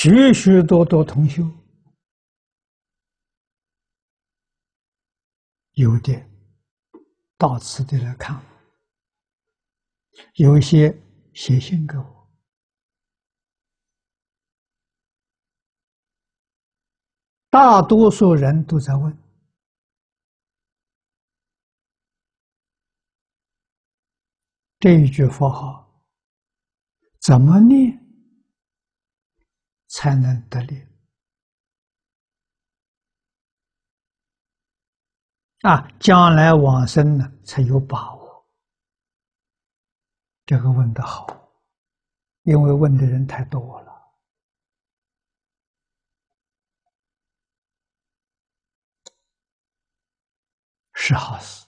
许许多多同修，有的到此地来看，有一些写信给我，大多数人都在问。这一句佛号怎么念才能得力？啊，将来往生呢才有把握。这个问的好，因为问的人太多了，是好事，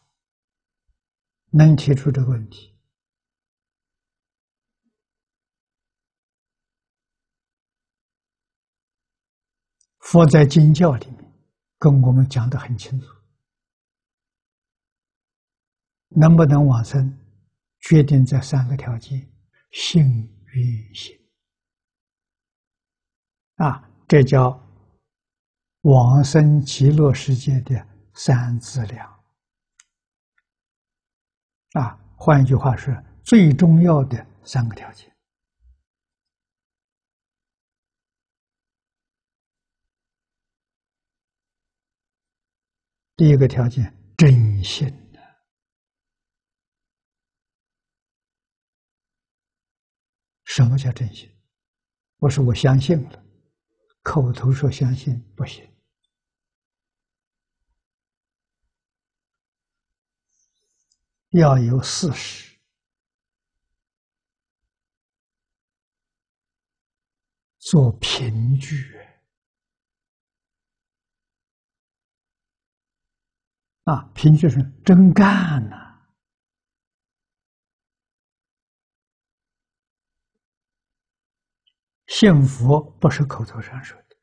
能提出这个问题。佛在经教里面跟我们讲的很清楚，能不能往生，决定这三个条件：信、愿、行。啊，这叫往生极乐世界的三资粮。啊，换一句话说，最重要的三个条件。第一个条件，真心的什么叫真心？我说我相信了，口头说相信不行，要有事实，做凭据。啊，凭据是真干呐！幸福不是口头上说的，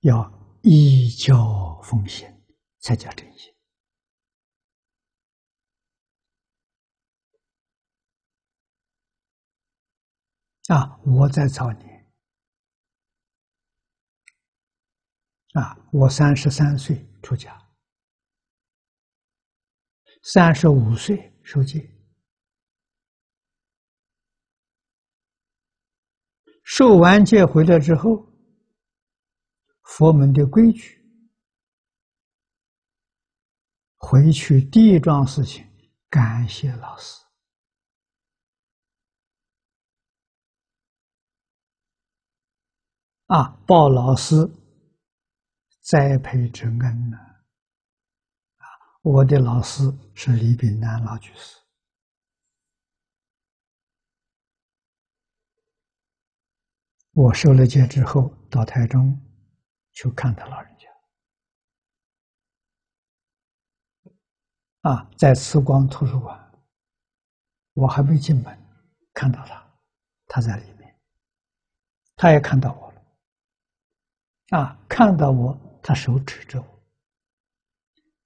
要依教奉行才叫真心。啊，我在找你。啊，我三十三岁。出家，三十五岁受戒，受完戒回来之后，佛门的规矩，回去第一桩事情，感谢老师，啊，报老师。栽培之恩呢？啊，我的老师是李炳南老居士。我受了戒之后，到台中去看他老人家。啊，在慈光图书馆，我还没进门，看到他，他在里面，他也看到我了。啊，看到我。他手指着我，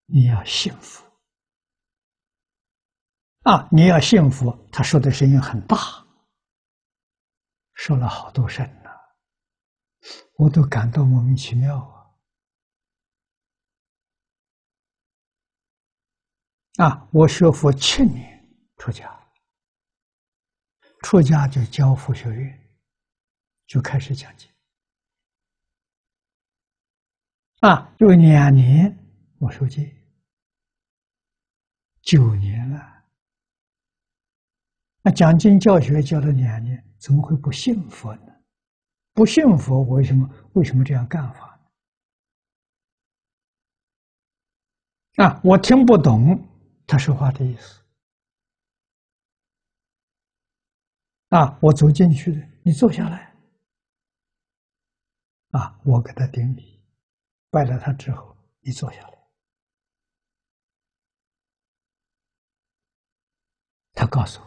你要幸福啊！你要幸福。他说的声音很大，说了好多声呢，我都感到莫名其妙啊！啊，我学佛七年出家，出家就教佛学院，就开始讲经。啊，有两年我受戒，九年了。那讲经教学教了两年，怎么会不信佛呢？不信佛，为什么为什么这样干法呢？啊，我听不懂他说话的意思。啊，我走进去的，你坐下来。啊，我给他顶礼。拜了他之后，你坐下来。他告诉我：“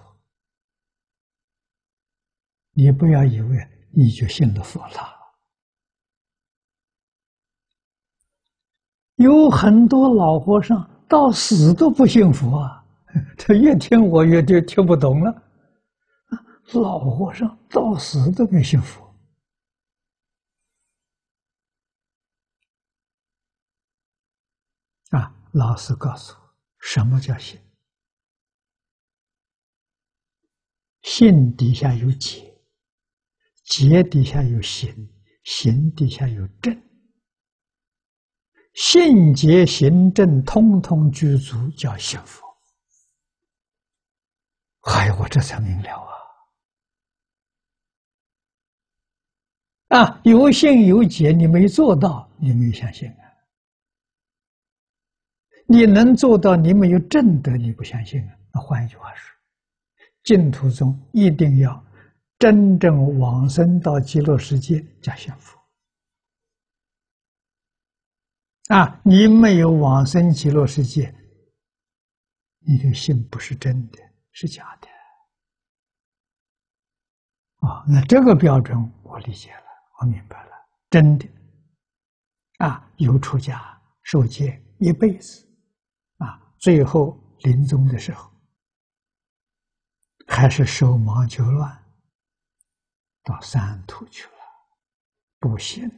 你不要以为你就信了佛了，有很多老和尚到死都不信佛啊！他越听我越就听不懂了。老和尚到死都没信佛啊！老师告诉我，什么叫信？信底下有解，解底下有行，行底下有正。信解行正，通通具足，叫幸福。哎，我这才明了啊！啊，有信有解，你没做到，你没相信啊。你能做到，你没有正德，你不相信啊。那换一句话说，净土宗一定要真正往生到极乐世界，叫幸福。啊，你没有往生极乐世界，你的心不是真的，是假的。啊，那这个标准我理解了，我明白了，真的。啊，有出家受戒一辈子，最后临终的时候，还是手忙脚乱，到三途去了，不行。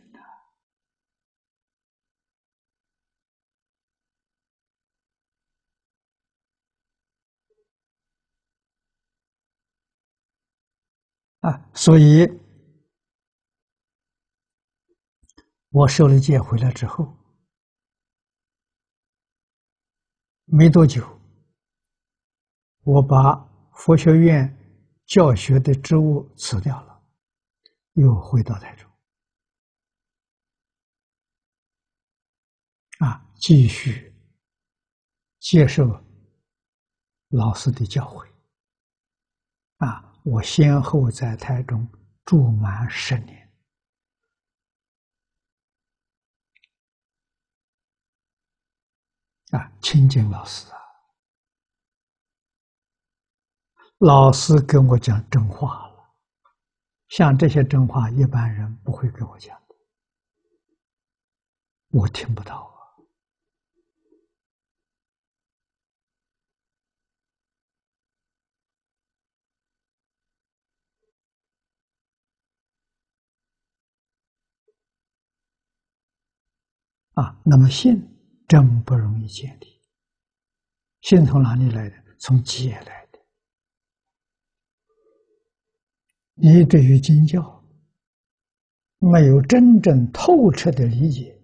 啊，所以，我受了戒回来之后，没多久，我把佛学院教学的职务辞掉了，又回到台中，啊，继续接受老师的教诲，啊。我先后在台中住满十年，啊，亲近老师啊，老师跟我讲真话了，像这些真话，一般人不会跟我讲的，我听不到啊。啊，那么信真不容易建立。信从哪里来的？从戒来的。你对于经教没有真正透彻的理解，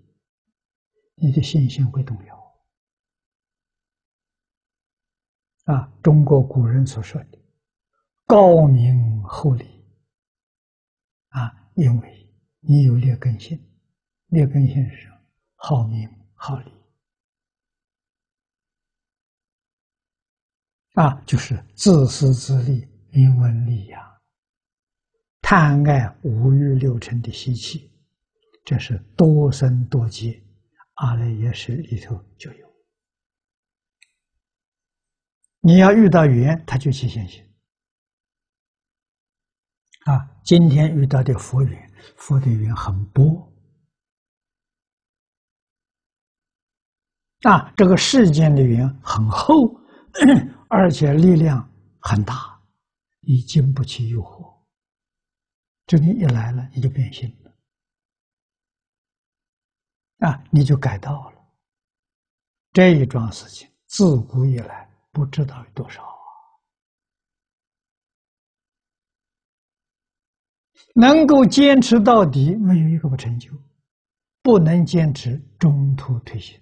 你的信心会动摇。啊，中国古人所说的“高明厚礼”，啊，因为你有劣根性，劣根性是？好名好利啊，就是自私自利、名闻利养、贪爱五欲六尘的习气，这是多生多劫阿赖耶识里头就有。你要遇到缘，他就起现行。啊，今天遇到的佛缘，佛的缘很薄。啊，这个世间的缘很厚，而且力量很大，你经不起诱惑。这你一来了，你就变心了，啊，你就改道了。这一桩事情自古以来不知道有多少啊，能够坚持到底，没有一个不成就；不能坚持，中途退行。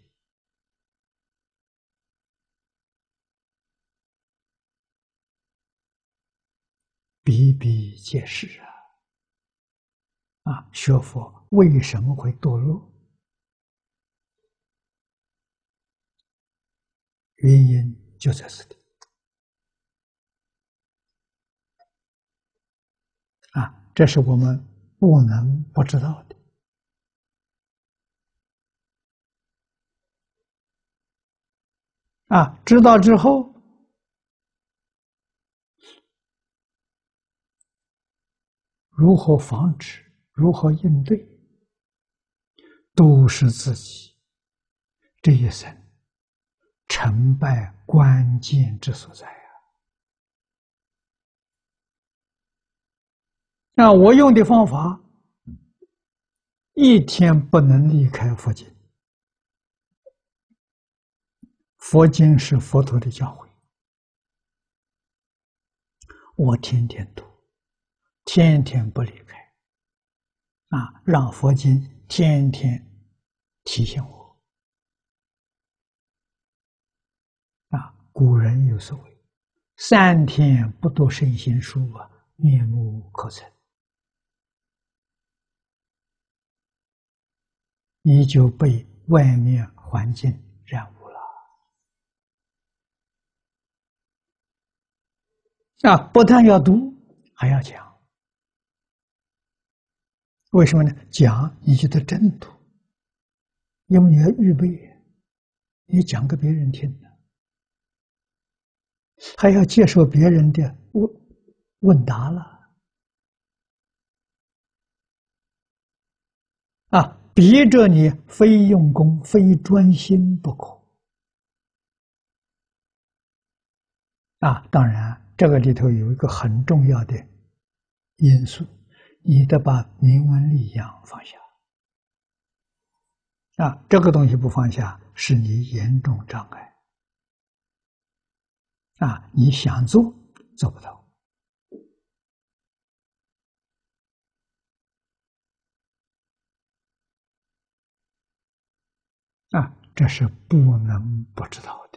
比比皆是啊！啊，学佛为什么会堕落？原因就在这里啊！这是我们不能不知道的啊！知道之后。如何防止？如何应对？都是自己这一生成败关键之所在啊那我用的方法，一天不能离开佛经。佛经是佛陀的教诲，我天天读，天天不离开，啊，让佛经天天提醒我。啊，古人有所谓：“三天不读圣贤书啊，面目可憎。”你就被外面环境染污了啊！不但要读，还要讲。为什么呢？讲你就得真读，因为你要预备，你讲给别人听的，还要接受别人的问问答了啊！逼着你非用功、非专心不可啊！当然，这个里头有一个很重要的因素，你得把名闻利养放下啊！这个东西不放下，是你严重障碍啊！你想做做不到。啊，这是不能不知道的。